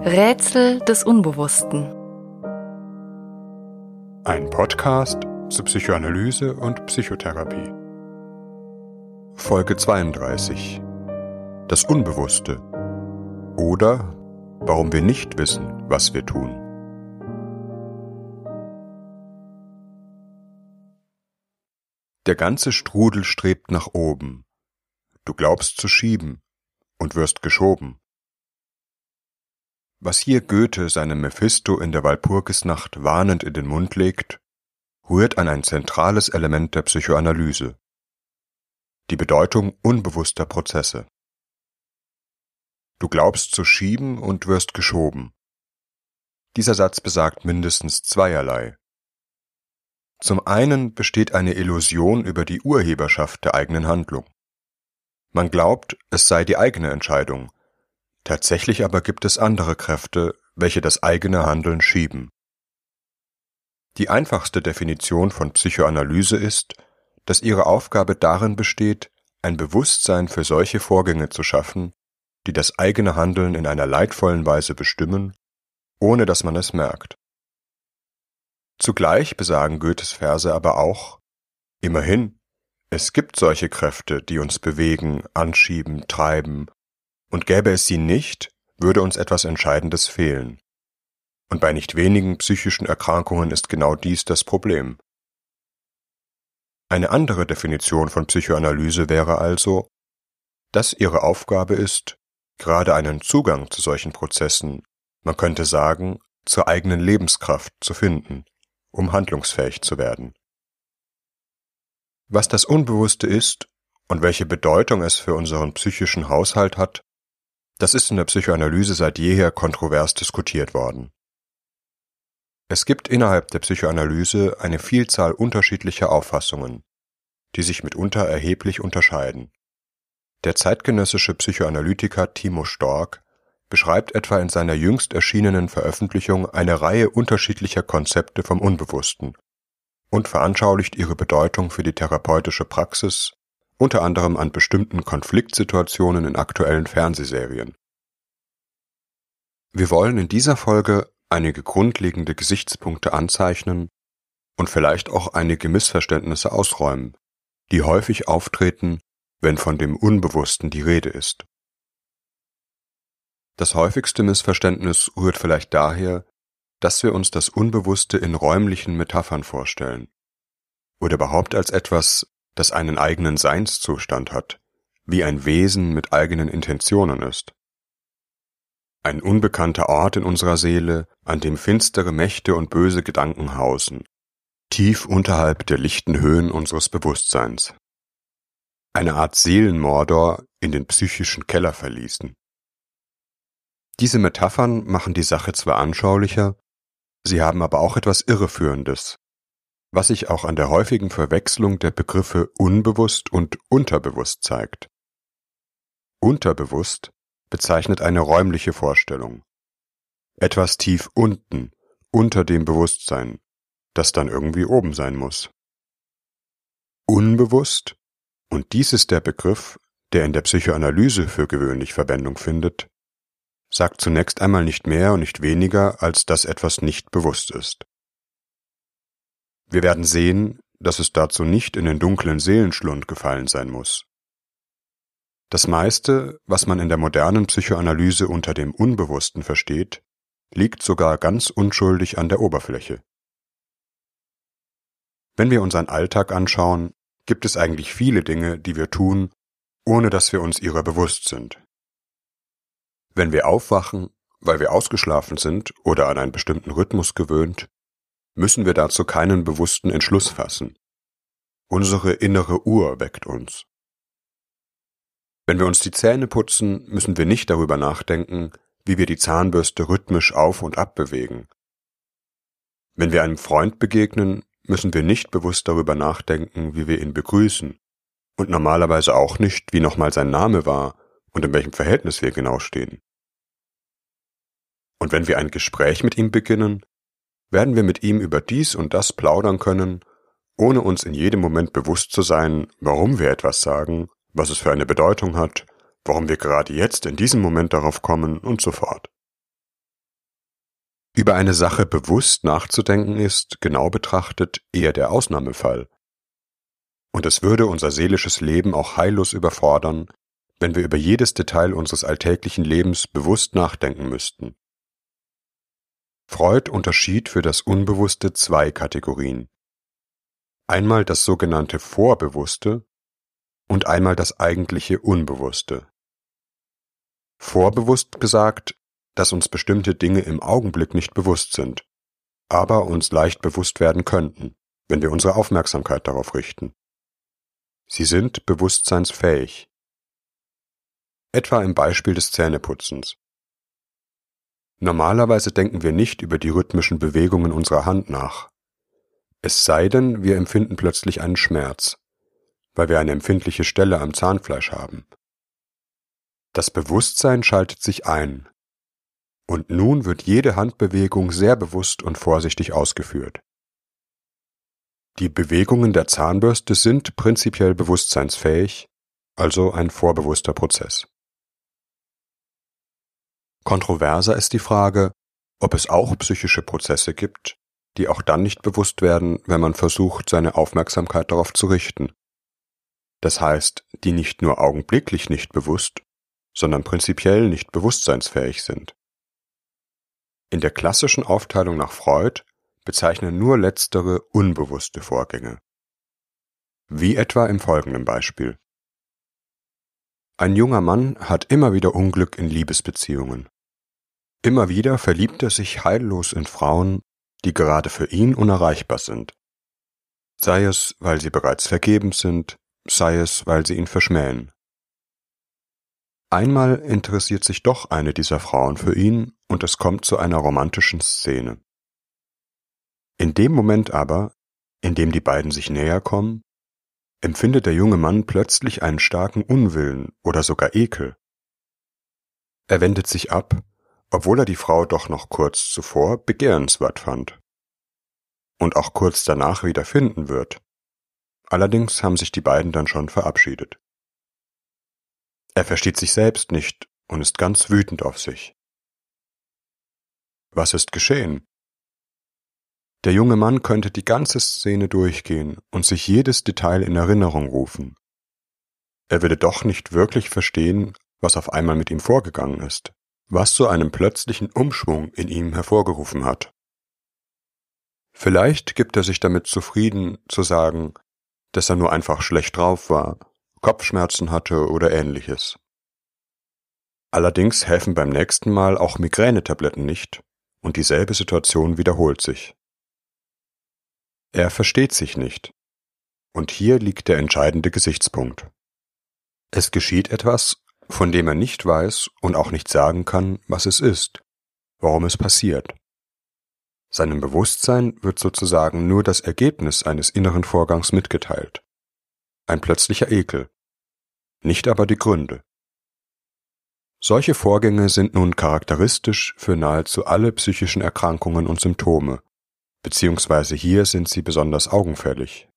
Rätsel des Unbewussten. Ein Podcast zur Psychoanalyse und Psychotherapie. Folge 32. Das Unbewusste. Oder warum wir nicht wissen, was wir tun. Der ganze Strudel strebt nach oben. Du glaubst zu schieben und wirst geschoben. Was hier Goethe seinem Mephisto in der Walpurgisnacht warnend in den Mund legt, rührt an ein zentrales Element der Psychoanalyse, die Bedeutung unbewusster Prozesse. Du glaubst zu schieben und wirst geschoben. Dieser Satz besagt mindestens zweierlei. Zum einen besteht eine Illusion über die Urheberschaft der eigenen Handlung. Man glaubt, es sei die eigene Entscheidung, Tatsächlich aber gibt es andere Kräfte, welche das eigene Handeln schieben. Die einfachste Definition von Psychoanalyse ist, dass ihre Aufgabe darin besteht, ein Bewusstsein für solche Vorgänge zu schaffen, die das eigene Handeln in einer leidvollen Weise bestimmen, ohne dass man es merkt. Zugleich besagen Goethes Verse aber auch, immerhin, es gibt solche Kräfte, die uns bewegen, anschieben, treiben und gäbe es sie nicht, würde uns etwas Entscheidendes fehlen. Und bei nicht wenigen psychischen Erkrankungen ist genau dies das Problem. Eine andere Definition von Psychoanalyse wäre also, dass ihre Aufgabe ist, gerade einen Zugang zu solchen Prozessen, man könnte sagen, zur eigenen Lebenskraft zu finden, um handlungsfähig zu werden. Was das Unbewusste ist und welche Bedeutung es für unseren psychischen Haushalt hat, das ist in der Psychoanalyse seit jeher kontrovers diskutiert worden. Es gibt innerhalb der Psychoanalyse eine Vielzahl unterschiedlicher Auffassungen, die sich mitunter erheblich unterscheiden. Der zeitgenössische Psychoanalytiker Timo Stork beschreibt etwa in seiner jüngst erschienenen Veröffentlichung eine Reihe unterschiedlicher Konzepte vom Unbewussten und veranschaulicht ihre Bedeutung für die therapeutische Praxis unter anderem an bestimmten Konfliktsituationen in aktuellen Fernsehserien. Wir wollen in dieser Folge einige grundlegende Gesichtspunkte anzeichnen und vielleicht auch einige Missverständnisse ausräumen, die häufig auftreten, wenn von dem Unbewussten die Rede ist. Das häufigste Missverständnis rührt vielleicht daher, dass wir uns das Unbewusste in räumlichen Metaphern vorstellen oder überhaupt als etwas, das einen eigenen Seinszustand hat, wie ein Wesen mit eigenen Intentionen ist. Ein unbekannter Ort in unserer Seele, an dem finstere Mächte und böse Gedanken hausen, tief unterhalb der lichten Höhen unseres Bewusstseins. Eine Art Seelenmordor in den psychischen Keller verließen. Diese Metaphern machen die Sache zwar anschaulicher, sie haben aber auch etwas Irreführendes, was sich auch an der häufigen Verwechslung der Begriffe unbewusst und unterbewusst zeigt. Unterbewusst bezeichnet eine räumliche Vorstellung. Etwas tief unten, unter dem Bewusstsein, das dann irgendwie oben sein muss. Unbewusst, und dies ist der Begriff, der in der Psychoanalyse für gewöhnlich Verwendung findet, sagt zunächst einmal nicht mehr und nicht weniger, als dass etwas nicht bewusst ist. Wir werden sehen, dass es dazu nicht in den dunklen Seelenschlund gefallen sein muss. Das meiste, was man in der modernen Psychoanalyse unter dem Unbewussten versteht, liegt sogar ganz unschuldig an der Oberfläche. Wenn wir unseren Alltag anschauen, gibt es eigentlich viele Dinge, die wir tun, ohne dass wir uns ihrer bewusst sind. Wenn wir aufwachen, weil wir ausgeschlafen sind oder an einen bestimmten Rhythmus gewöhnt, müssen wir dazu keinen bewussten Entschluss fassen. Unsere innere Uhr weckt uns. Wenn wir uns die Zähne putzen, müssen wir nicht darüber nachdenken, wie wir die Zahnbürste rhythmisch auf und ab bewegen. Wenn wir einem Freund begegnen, müssen wir nicht bewusst darüber nachdenken, wie wir ihn begrüßen, und normalerweise auch nicht, wie nochmal sein Name war und in welchem Verhältnis wir genau stehen. Und wenn wir ein Gespräch mit ihm beginnen, werden wir mit ihm über dies und das plaudern können, ohne uns in jedem Moment bewusst zu sein, warum wir etwas sagen, was es für eine Bedeutung hat, warum wir gerade jetzt in diesem Moment darauf kommen und so fort. Über eine Sache bewusst nachzudenken ist, genau betrachtet, eher der Ausnahmefall. Und es würde unser seelisches Leben auch heillos überfordern, wenn wir über jedes Detail unseres alltäglichen Lebens bewusst nachdenken müssten. Freud unterschied für das Unbewusste zwei Kategorien. Einmal das sogenannte Vorbewusste und einmal das eigentliche Unbewusste. Vorbewusst besagt, dass uns bestimmte Dinge im Augenblick nicht bewusst sind, aber uns leicht bewusst werden könnten, wenn wir unsere Aufmerksamkeit darauf richten. Sie sind bewusstseinsfähig. Etwa im Beispiel des Zähneputzens. Normalerweise denken wir nicht über die rhythmischen Bewegungen unserer Hand nach. Es sei denn, wir empfinden plötzlich einen Schmerz, weil wir eine empfindliche Stelle am Zahnfleisch haben. Das Bewusstsein schaltet sich ein. Und nun wird jede Handbewegung sehr bewusst und vorsichtig ausgeführt. Die Bewegungen der Zahnbürste sind prinzipiell bewusstseinsfähig, also ein vorbewusster Prozess. Kontroverser ist die Frage, ob es auch psychische Prozesse gibt, die auch dann nicht bewusst werden, wenn man versucht, seine Aufmerksamkeit darauf zu richten. Das heißt, die nicht nur augenblicklich nicht bewusst, sondern prinzipiell nicht bewusstseinsfähig sind. In der klassischen Aufteilung nach Freud bezeichnen nur letztere unbewusste Vorgänge. Wie etwa im folgenden Beispiel. Ein junger Mann hat immer wieder Unglück in Liebesbeziehungen. Immer wieder verliebt er sich heillos in Frauen, die gerade für ihn unerreichbar sind. Sei es, weil sie bereits vergeben sind, sei es, weil sie ihn verschmähen. Einmal interessiert sich doch eine dieser Frauen für ihn und es kommt zu einer romantischen Szene. In dem Moment aber, in dem die beiden sich näher kommen, empfindet der junge Mann plötzlich einen starken Unwillen oder sogar Ekel. Er wendet sich ab, obwohl er die Frau doch noch kurz zuvor begehrenswert fand. Und auch kurz danach wieder finden wird. Allerdings haben sich die beiden dann schon verabschiedet. Er versteht sich selbst nicht und ist ganz wütend auf sich. Was ist geschehen? Der junge Mann könnte die ganze Szene durchgehen und sich jedes Detail in Erinnerung rufen. Er würde doch nicht wirklich verstehen, was auf einmal mit ihm vorgegangen ist, was so einen plötzlichen Umschwung in ihm hervorgerufen hat. Vielleicht gibt er sich damit zufrieden, zu sagen, dass er nur einfach schlecht drauf war Kopfschmerzen hatte oder ähnliches. Allerdings helfen beim nächsten Mal auch Migränetabletten nicht und dieselbe Situation wiederholt sich. Er versteht sich nicht. Und hier liegt der entscheidende Gesichtspunkt. Es geschieht etwas, von dem er nicht weiß und auch nicht sagen kann, was es ist, warum es passiert. Seinem Bewusstsein wird sozusagen nur das Ergebnis eines inneren Vorgangs mitgeteilt. Ein plötzlicher Ekel, nicht aber die Gründe. Solche Vorgänge sind nun charakteristisch für nahezu alle psychischen Erkrankungen und Symptome, beziehungsweise hier sind sie besonders augenfällig.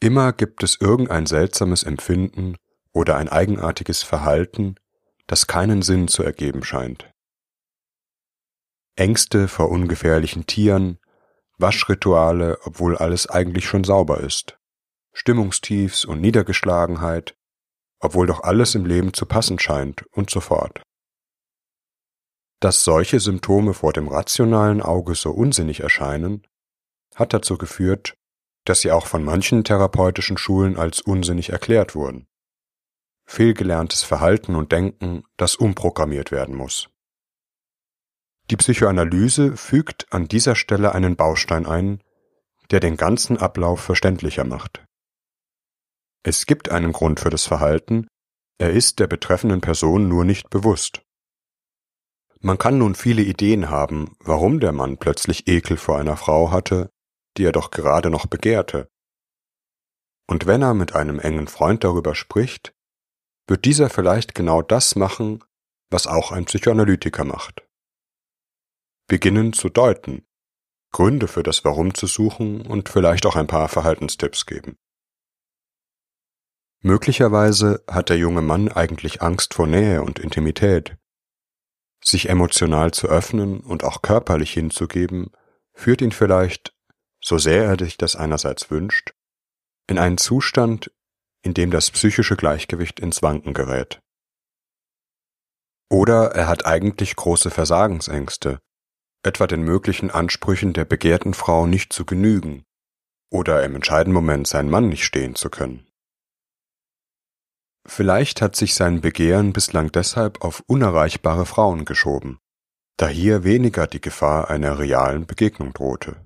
Immer gibt es irgendein seltsames Empfinden oder ein eigenartiges Verhalten, das keinen Sinn zu ergeben scheint. Ängste vor ungefährlichen Tieren, Waschrituale, obwohl alles eigentlich schon sauber ist, Stimmungstiefs und Niedergeschlagenheit, obwohl doch alles im Leben zu passen scheint und so fort. Dass solche Symptome vor dem rationalen Auge so unsinnig erscheinen, hat dazu geführt, dass sie auch von manchen therapeutischen Schulen als unsinnig erklärt wurden. Fehlgelerntes Verhalten und Denken, das umprogrammiert werden muss. Die Psychoanalyse fügt an dieser Stelle einen Baustein ein, der den ganzen Ablauf verständlicher macht. Es gibt einen Grund für das Verhalten, er ist der betreffenden Person nur nicht bewusst. Man kann nun viele Ideen haben, warum der Mann plötzlich Ekel vor einer Frau hatte, die er doch gerade noch begehrte. Und wenn er mit einem engen Freund darüber spricht, wird dieser vielleicht genau das machen, was auch ein Psychoanalytiker macht. Beginnen zu deuten, Gründe für das Warum zu suchen und vielleicht auch ein paar Verhaltenstipps geben. Möglicherweise hat der junge Mann eigentlich Angst vor Nähe und Intimität. Sich emotional zu öffnen und auch körperlich hinzugeben, führt ihn vielleicht, so sehr er sich das einerseits wünscht, in einen Zustand, in dem das psychische Gleichgewicht ins Wanken gerät. Oder er hat eigentlich große Versagensängste, etwa den möglichen Ansprüchen der begehrten Frau nicht zu genügen oder im entscheidenden Moment seinen Mann nicht stehen zu können. Vielleicht hat sich sein Begehren bislang deshalb auf unerreichbare Frauen geschoben, da hier weniger die Gefahr einer realen Begegnung drohte.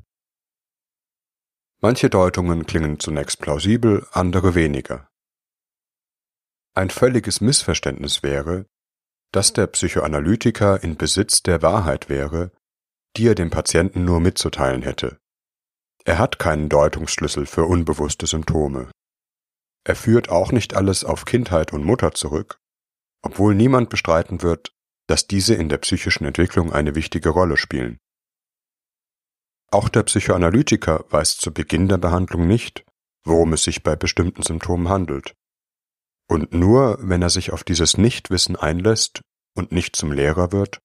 Manche Deutungen klingen zunächst plausibel, andere weniger. Ein völliges Missverständnis wäre, dass der Psychoanalytiker in Besitz der Wahrheit wäre, die er dem Patienten nur mitzuteilen hätte. Er hat keinen Deutungsschlüssel für unbewusste Symptome. Er führt auch nicht alles auf Kindheit und Mutter zurück, obwohl niemand bestreiten wird, dass diese in der psychischen Entwicklung eine wichtige Rolle spielen. Auch der Psychoanalytiker weiß zu Beginn der Behandlung nicht, worum es sich bei bestimmten Symptomen handelt. Und nur wenn er sich auf dieses Nichtwissen einlässt und nicht zum Lehrer wird,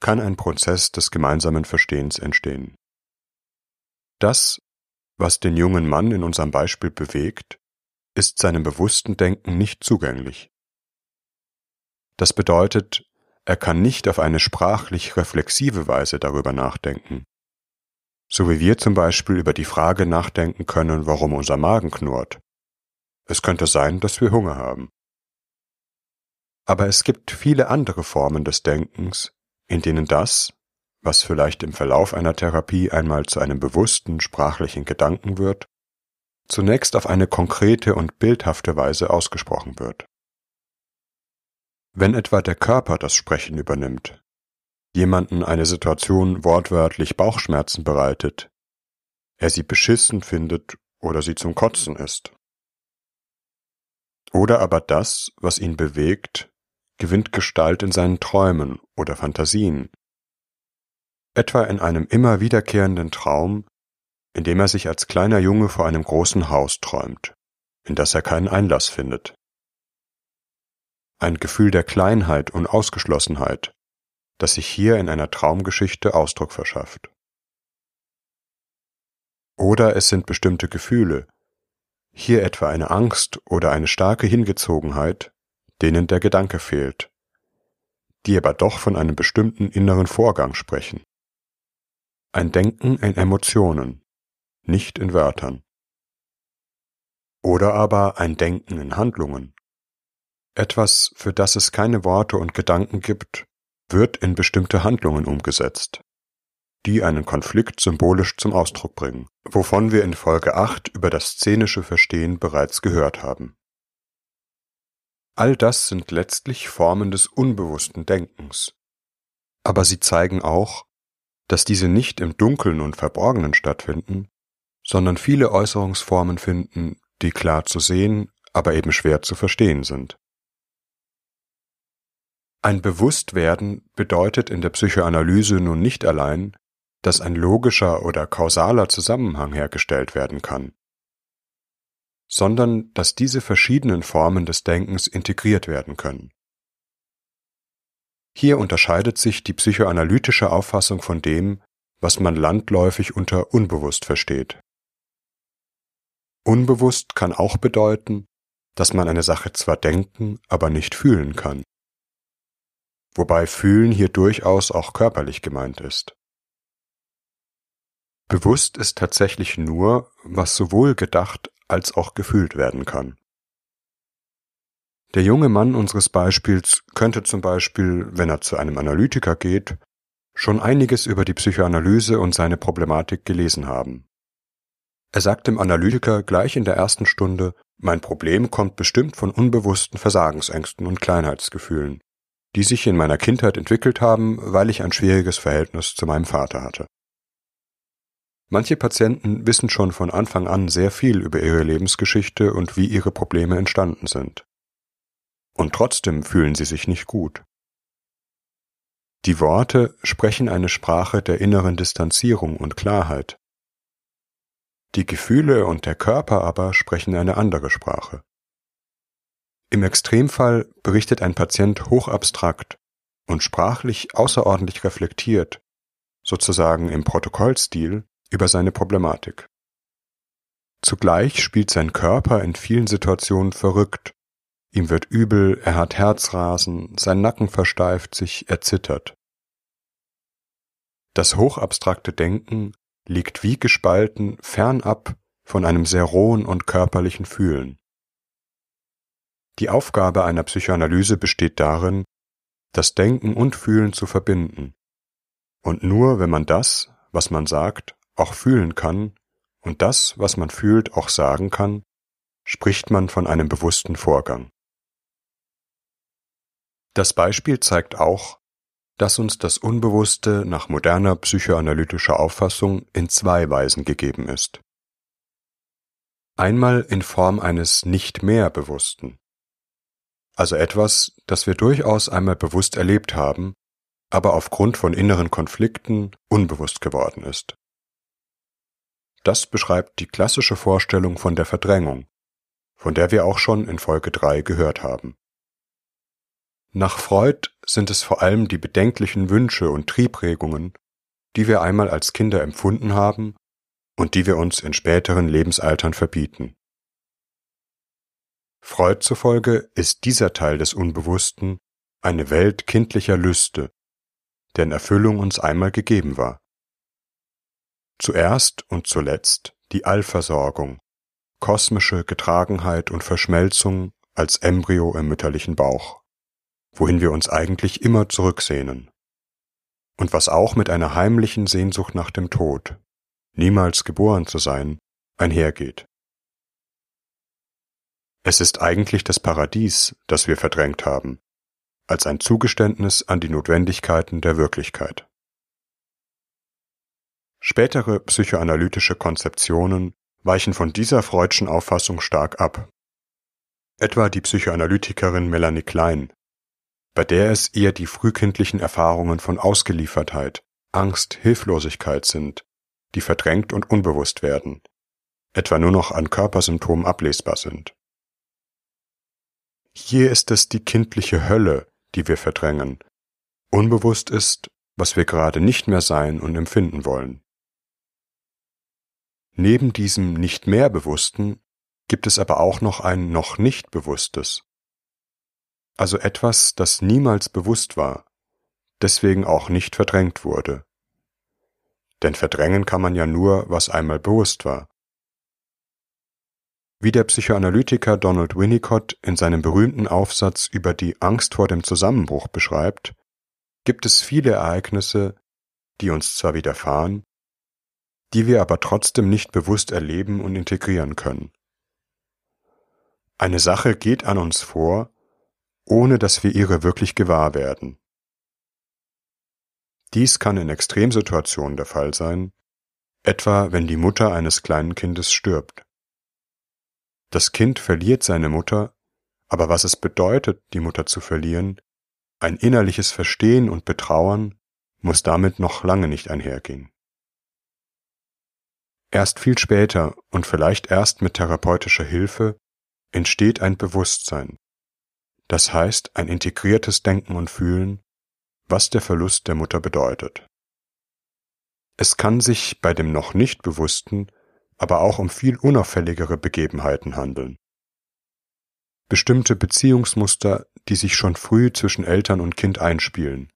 kann ein Prozess des gemeinsamen Verstehens entstehen. Das, was den jungen Mann in unserem Beispiel bewegt, ist seinem bewussten Denken nicht zugänglich. Das bedeutet, er kann nicht auf eine sprachlich reflexive Weise darüber nachdenken, so wie wir zum Beispiel über die Frage nachdenken können, warum unser Magen knurrt. Es könnte sein, dass wir Hunger haben. Aber es gibt viele andere Formen des Denkens, in denen das, was vielleicht im Verlauf einer Therapie einmal zu einem bewussten sprachlichen Gedanken wird, zunächst auf eine konkrete und bildhafte Weise ausgesprochen wird. Wenn etwa der Körper das Sprechen übernimmt, jemanden eine Situation wortwörtlich Bauchschmerzen bereitet, er sie beschissen findet oder sie zum Kotzen ist. Oder aber das, was ihn bewegt, gewinnt Gestalt in seinen Träumen oder Fantasien, etwa in einem immer wiederkehrenden Traum, in dem er sich als kleiner Junge vor einem großen Haus träumt, in das er keinen Einlass findet. Ein Gefühl der Kleinheit und Ausgeschlossenheit, das sich hier in einer Traumgeschichte Ausdruck verschafft. Oder es sind bestimmte Gefühle, hier etwa eine Angst oder eine starke Hingezogenheit, denen der Gedanke fehlt, die aber doch von einem bestimmten inneren Vorgang sprechen. Ein Denken in Emotionen, nicht in Wörtern. Oder aber ein Denken in Handlungen. Etwas, für das es keine Worte und Gedanken gibt, wird in bestimmte Handlungen umgesetzt, die einen Konflikt symbolisch zum Ausdruck bringen, wovon wir in Folge 8 über das szenische Verstehen bereits gehört haben. All das sind letztlich Formen des unbewussten Denkens. Aber sie zeigen auch, dass diese nicht im Dunkeln und Verborgenen stattfinden, sondern viele Äußerungsformen finden, die klar zu sehen, aber eben schwer zu verstehen sind. Ein Bewusstwerden bedeutet in der Psychoanalyse nun nicht allein, dass ein logischer oder kausaler Zusammenhang hergestellt werden kann, sondern dass diese verschiedenen Formen des Denkens integriert werden können. Hier unterscheidet sich die psychoanalytische Auffassung von dem, was man landläufig unter unbewusst versteht. Unbewusst kann auch bedeuten, dass man eine Sache zwar denken, aber nicht fühlen kann. Wobei fühlen hier durchaus auch körperlich gemeint ist. Bewusst ist tatsächlich nur, was sowohl gedacht als auch gefühlt werden kann. Der junge Mann unseres Beispiels könnte zum Beispiel, wenn er zu einem Analytiker geht, schon einiges über die Psychoanalyse und seine Problematik gelesen haben. Er sagt dem Analytiker gleich in der ersten Stunde, mein Problem kommt bestimmt von unbewussten Versagensängsten und Kleinheitsgefühlen, die sich in meiner Kindheit entwickelt haben, weil ich ein schwieriges Verhältnis zu meinem Vater hatte. Manche Patienten wissen schon von Anfang an sehr viel über ihre Lebensgeschichte und wie ihre Probleme entstanden sind. Und trotzdem fühlen sie sich nicht gut. Die Worte sprechen eine Sprache der inneren Distanzierung und Klarheit. Die Gefühle und der Körper aber sprechen eine andere Sprache. Im Extremfall berichtet ein Patient hochabstrakt, und sprachlich außerordentlich reflektiert, sozusagen im Protokollstil, über seine Problematik. Zugleich spielt sein Körper in vielen Situationen verrückt. Ihm wird übel, er hat Herzrasen, sein Nacken versteift sich, er zittert. Das hochabstrakte Denken liegt wie gespalten fernab von einem sehr rohen und körperlichen Fühlen. Die Aufgabe einer Psychoanalyse besteht darin, das Denken und Fühlen zu verbinden. Und nur wenn man das, was man sagt, auch fühlen kann und das, was man fühlt, auch sagen kann, spricht man von einem bewussten Vorgang. Das Beispiel zeigt auch, dass uns das Unbewusste nach moderner psychoanalytischer Auffassung in zwei Weisen gegeben ist. Einmal in Form eines nicht mehr Bewussten, also etwas, das wir durchaus einmal bewusst erlebt haben, aber aufgrund von inneren Konflikten unbewusst geworden ist. Das beschreibt die klassische Vorstellung von der Verdrängung, von der wir auch schon in Folge 3 gehört haben. Nach Freud sind es vor allem die bedenklichen Wünsche und Triebregungen, die wir einmal als Kinder empfunden haben und die wir uns in späteren Lebensaltern verbieten. Freud zufolge ist dieser Teil des Unbewussten eine Welt kindlicher Lüste, deren Erfüllung uns einmal gegeben war. Zuerst und zuletzt die Allversorgung, kosmische Getragenheit und Verschmelzung als Embryo im mütterlichen Bauch wohin wir uns eigentlich immer zurücksehnen. Und was auch mit einer heimlichen Sehnsucht nach dem Tod, niemals geboren zu sein, einhergeht. Es ist eigentlich das Paradies, das wir verdrängt haben, als ein Zugeständnis an die Notwendigkeiten der Wirklichkeit. Spätere psychoanalytische Konzeptionen weichen von dieser freudschen Auffassung stark ab. Etwa die Psychoanalytikerin Melanie Klein, bei der es eher die frühkindlichen Erfahrungen von Ausgeliefertheit, Angst, Hilflosigkeit sind, die verdrängt und unbewusst werden, etwa nur noch an Körpersymptomen ablesbar sind. Hier ist es die kindliche Hölle, die wir verdrängen. Unbewusst ist, was wir gerade nicht mehr sein und empfinden wollen. Neben diesem nicht mehr Bewussten gibt es aber auch noch ein noch nicht Bewusstes, also etwas, das niemals bewusst war, deswegen auch nicht verdrängt wurde. Denn verdrängen kann man ja nur, was einmal bewusst war. Wie der Psychoanalytiker Donald Winnicott in seinem berühmten Aufsatz über die Angst vor dem Zusammenbruch beschreibt, gibt es viele Ereignisse, die uns zwar widerfahren, die wir aber trotzdem nicht bewusst erleben und integrieren können. Eine Sache geht an uns vor, ohne dass wir ihre wirklich gewahr werden. Dies kann in Extremsituationen der Fall sein, etwa wenn die Mutter eines kleinen Kindes stirbt. Das Kind verliert seine Mutter, aber was es bedeutet, die Mutter zu verlieren, ein innerliches Verstehen und Betrauern, muss damit noch lange nicht einhergehen. Erst viel später und vielleicht erst mit therapeutischer Hilfe entsteht ein Bewusstsein, das heißt ein integriertes Denken und Fühlen, was der Verlust der Mutter bedeutet. Es kann sich bei dem noch nicht Bewussten aber auch um viel unauffälligere Begebenheiten handeln. Bestimmte Beziehungsmuster, die sich schon früh zwischen Eltern und Kind einspielen.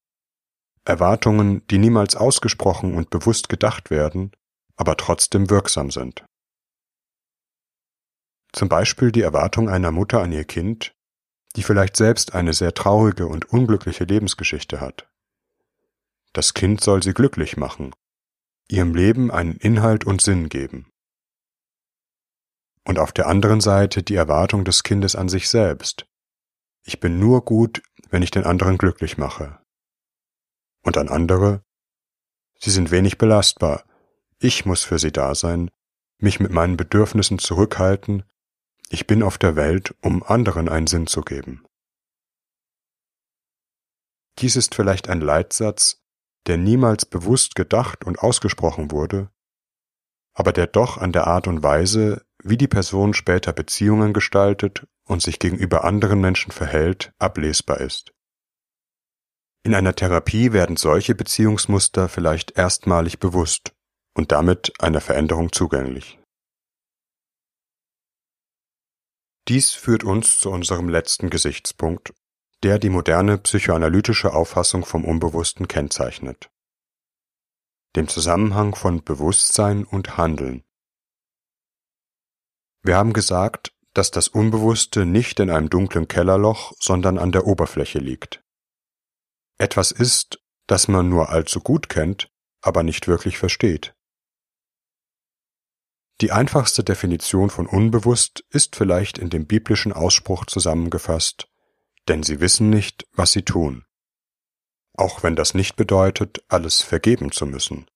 Erwartungen, die niemals ausgesprochen und bewusst gedacht werden, aber trotzdem wirksam sind. Zum Beispiel die Erwartung einer Mutter an ihr Kind, die vielleicht selbst eine sehr traurige und unglückliche Lebensgeschichte hat. Das Kind soll sie glücklich machen, ihrem Leben einen Inhalt und Sinn geben. Und auf der anderen Seite die Erwartung des Kindes an sich selbst. Ich bin nur gut, wenn ich den anderen glücklich mache. Und an andere, sie sind wenig belastbar, ich muss für sie da sein, mich mit meinen Bedürfnissen zurückhalten ich bin auf der Welt, um anderen einen Sinn zu geben. Dies ist vielleicht ein Leitsatz, der niemals bewusst gedacht und ausgesprochen wurde, aber der doch an der Art und Weise, wie die Person später Beziehungen gestaltet und sich gegenüber anderen Menschen verhält, ablesbar ist. In einer Therapie werden solche Beziehungsmuster vielleicht erstmalig bewusst und damit einer Veränderung zugänglich. Dies führt uns zu unserem letzten Gesichtspunkt, der die moderne psychoanalytische Auffassung vom Unbewussten kennzeichnet. Dem Zusammenhang von Bewusstsein und Handeln. Wir haben gesagt, dass das Unbewusste nicht in einem dunklen Kellerloch, sondern an der Oberfläche liegt. Etwas ist, das man nur allzu gut kennt, aber nicht wirklich versteht. Die einfachste Definition von unbewusst ist vielleicht in dem biblischen Ausspruch zusammengefasst, denn sie wissen nicht, was sie tun. Auch wenn das nicht bedeutet, alles vergeben zu müssen.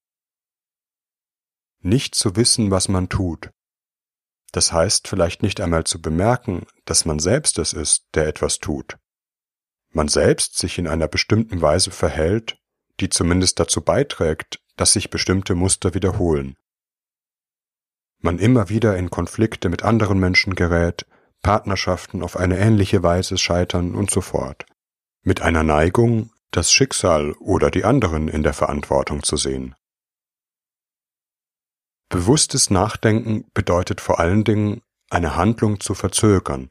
Nicht zu wissen, was man tut. Das heißt vielleicht nicht einmal zu bemerken, dass man selbst es ist, der etwas tut. Man selbst sich in einer bestimmten Weise verhält, die zumindest dazu beiträgt, dass sich bestimmte Muster wiederholen man immer wieder in Konflikte mit anderen Menschen gerät, Partnerschaften auf eine ähnliche Weise scheitern und so fort. Mit einer Neigung, das Schicksal oder die anderen in der Verantwortung zu sehen. Bewusstes Nachdenken bedeutet vor allen Dingen, eine Handlung zu verzögern,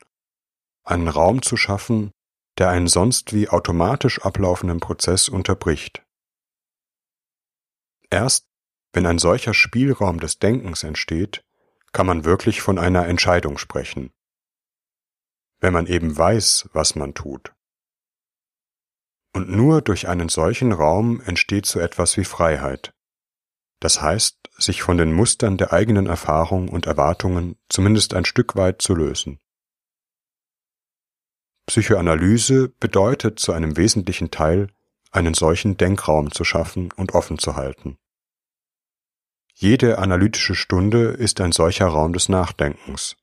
einen Raum zu schaffen, der einen sonst wie automatisch ablaufenden Prozess unterbricht. Erst wenn ein solcher Spielraum des Denkens entsteht, kann man wirklich von einer Entscheidung sprechen. Wenn man eben weiß, was man tut. Und nur durch einen solchen Raum entsteht so etwas wie Freiheit. Das heißt, sich von den Mustern der eigenen Erfahrung und Erwartungen zumindest ein Stück weit zu lösen. Psychoanalyse bedeutet zu einem wesentlichen Teil, einen solchen Denkraum zu schaffen und offen zu halten. Jede analytische Stunde ist ein solcher Raum des Nachdenkens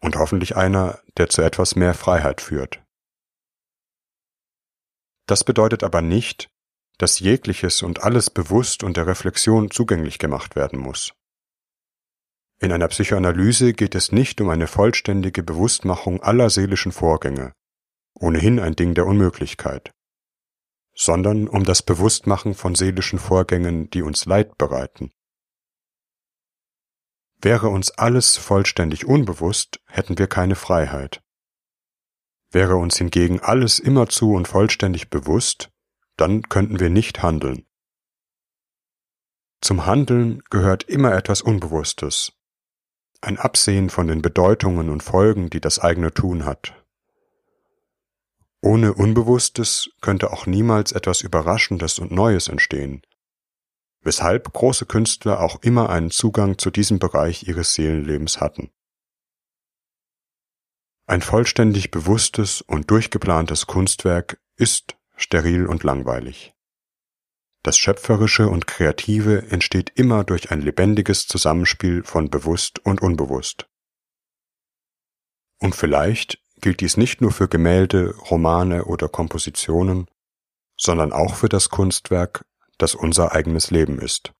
und hoffentlich einer, der zu etwas mehr Freiheit führt. Das bedeutet aber nicht, dass jegliches und alles bewusst und der Reflexion zugänglich gemacht werden muss. In einer Psychoanalyse geht es nicht um eine vollständige Bewusstmachung aller seelischen Vorgänge, ohnehin ein Ding der Unmöglichkeit, sondern um das Bewusstmachen von seelischen Vorgängen, die uns Leid bereiten Wäre uns alles vollständig unbewusst, hätten wir keine Freiheit. Wäre uns hingegen alles immerzu und vollständig bewusst, dann könnten wir nicht handeln. Zum Handeln gehört immer etwas Unbewusstes, ein Absehen von den Bedeutungen und Folgen, die das eigene Tun hat. Ohne Unbewusstes könnte auch niemals etwas Überraschendes und Neues entstehen, weshalb große Künstler auch immer einen Zugang zu diesem Bereich ihres Seelenlebens hatten. Ein vollständig bewusstes und durchgeplantes Kunstwerk ist steril und langweilig. Das Schöpferische und Kreative entsteht immer durch ein lebendiges Zusammenspiel von bewusst und unbewusst. Und vielleicht gilt dies nicht nur für Gemälde, Romane oder Kompositionen, sondern auch für das Kunstwerk, das unser eigenes Leben ist.